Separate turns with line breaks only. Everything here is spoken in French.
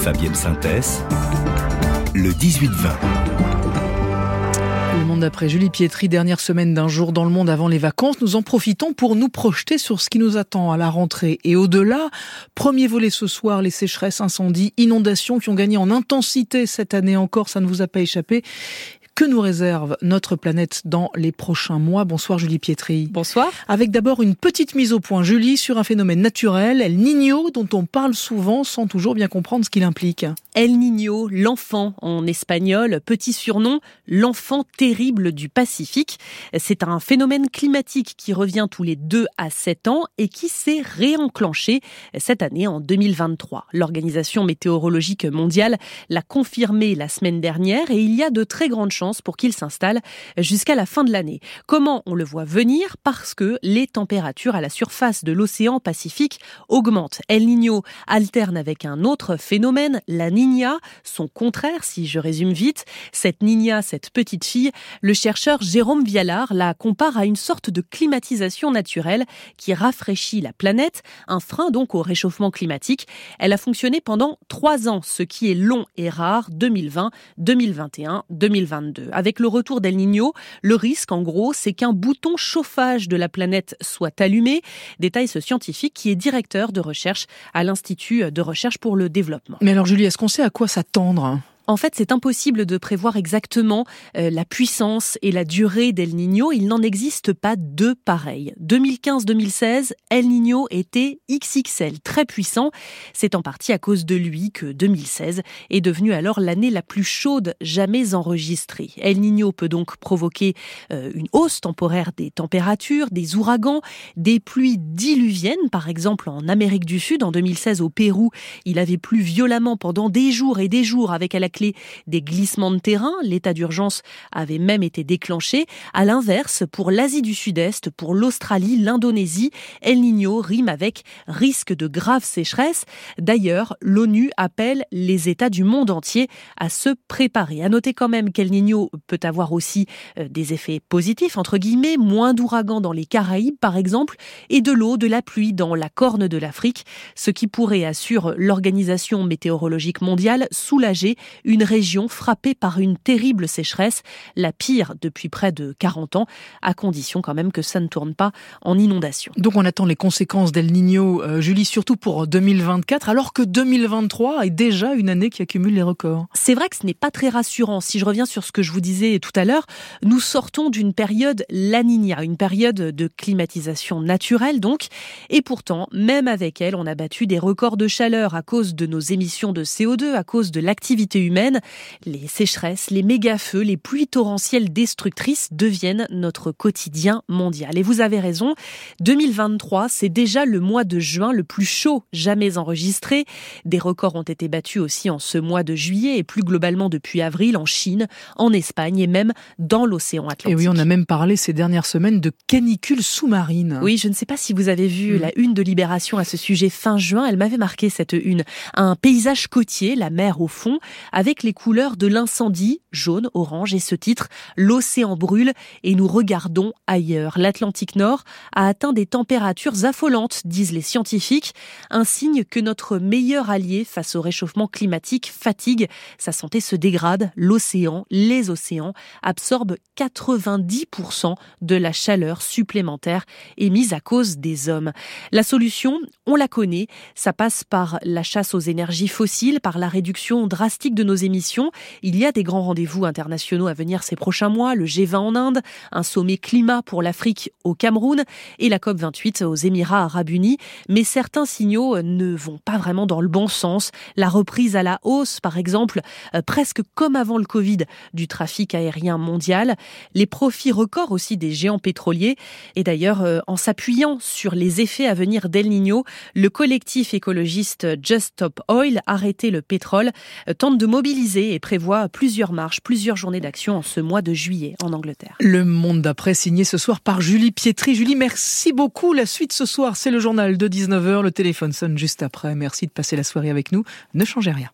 Fabienne Synthèse, le 18-20.
Le monde d'après Julie Pietri, dernière semaine d'un jour dans le monde avant les vacances, nous en profitons pour nous projeter sur ce qui nous attend à la rentrée et au-delà. Premier volet ce soir, les sécheresses, incendies, inondations qui ont gagné en intensité cette année encore, ça ne vous a pas échappé que nous réserve notre planète dans les prochains mois. Bonsoir Julie Pietri.
Bonsoir.
Avec d'abord une petite mise au point, Julie, sur un phénomène naturel, El Niño, dont on parle souvent sans toujours bien comprendre ce qu'il implique.
El Niño, l'enfant en espagnol, petit surnom, l'enfant terrible du Pacifique. C'est un phénomène climatique qui revient tous les 2 à 7 ans et qui s'est réenclenché cette année en 2023. L'Organisation météorologique mondiale l'a confirmé la semaine dernière et il y a de très grandes chances pour qu'il s'installe jusqu'à la fin de l'année. Comment on le voit venir? Parce que les températures à la surface de l'océan Pacifique augmentent. El Niño alterne avec un autre phénomène, la Niña, son contraire si je résume vite. Cette Niña, cette petite fille, le chercheur Jérôme Vialard la compare à une sorte de climatisation naturelle qui rafraîchit la planète, un frein donc au réchauffement climatique. Elle a fonctionné pendant trois ans, ce qui est long et rare, 2020, 2021, 2022. Avec le retour d'El Niño, le risque, en gros, c'est qu'un bouton chauffage de la planète soit allumé. Détaille ce scientifique qui est directeur de recherche à l'Institut de recherche pour le développement.
Mais alors, Julie, est-ce qu'on sait à quoi s'attendre?
En fait, c'est impossible de prévoir exactement euh, la puissance et la durée d'El Niño. Il n'en existe pas deux pareils. 2015-2016, El Niño était XXL, très puissant. C'est en partie à cause de lui que 2016 est devenue alors l'année la plus chaude jamais enregistrée. El Niño peut donc provoquer euh, une hausse temporaire des températures, des ouragans, des pluies diluviennes, par exemple en Amérique du Sud. En 2016, au Pérou, il avait plu violemment pendant des jours et des jours avec à la des glissements de terrain. L'état d'urgence avait même été déclenché. À l'inverse, pour l'Asie du Sud-Est, pour l'Australie, l'Indonésie, El Niño rime avec risque de grave sécheresse. D'ailleurs, l'ONU appelle les États du monde entier à se préparer. À noter quand même qu'El Niño peut avoir aussi euh, des effets positifs, entre guillemets, moins d'ouragans dans les Caraïbes par exemple, et de l'eau, de la pluie dans la corne de l'Afrique, ce qui pourrait, assure l'Organisation météorologique mondiale, soulager région frappée par une terrible sécheresse, la pire depuis près de 40 ans, à condition quand même que ça ne tourne pas en inondation.
Donc on attend les conséquences d'El Niño, euh, Julie, surtout pour 2024, alors que 2023 est déjà une année qui accumule les records.
C'est vrai que ce n'est pas très rassurant. Si je reviens sur ce que je vous disais tout à l'heure, nous sortons d'une période La Niña, une période de climatisation naturelle donc, et pourtant, même avec elle, on a battu des records de chaleur à cause de nos émissions de CO2, à cause de l'activité humaine les sécheresses, les méga-feux, les pluies torrentielles destructrices deviennent notre quotidien mondial. Et vous avez raison, 2023, c'est déjà le mois de juin le plus chaud jamais enregistré. Des records ont été battus aussi en ce mois de juillet et plus globalement depuis avril en Chine, en Espagne et même dans l'océan Atlantique.
Et oui, on a même parlé ces dernières semaines de canicules sous-marines.
Oui, je ne sais pas si vous avez vu mm. la une de Libération à ce sujet fin juin. Elle m'avait marqué cette une. Un paysage côtier, la mer au fond, avec les couleurs de l'incendie, jaune, orange, et ce titre, L'océan brûle et nous regardons ailleurs. L'Atlantique Nord a atteint des températures affolantes, disent les scientifiques, un signe que notre meilleur allié face au réchauffement climatique fatigue, sa santé se dégrade, l'océan, les océans absorbent 90% de la chaleur supplémentaire émise à cause des hommes. La solution, on la connaît, ça passe par la chasse aux énergies fossiles, par la réduction drastique de nos émissions. Il y a des grands rendez-vous internationaux à venir ces prochains mois, le G20 en Inde, un sommet climat pour l'Afrique au Cameroun et la COP28 aux Émirats arabes unis. Mais certains signaux ne vont pas vraiment dans le bon sens. La reprise à la hausse, par exemple, euh, presque comme avant le Covid, du trafic aérien mondial. Les profits records aussi des géants pétroliers. Et d'ailleurs, euh, en s'appuyant sur les effets à venir d'El Niño, le collectif écologiste Just Stop Oil, arrêter le pétrole, euh, tente de mobiliser et prévoit plusieurs marches, plusieurs journées d'action en ce mois de juillet en Angleterre.
Le Monde d'après signé ce soir par Julie Pietri. Julie, merci beaucoup. La suite ce soir, c'est le journal de 19h. Le téléphone sonne juste après. Merci de passer la soirée avec nous. Ne changez rien.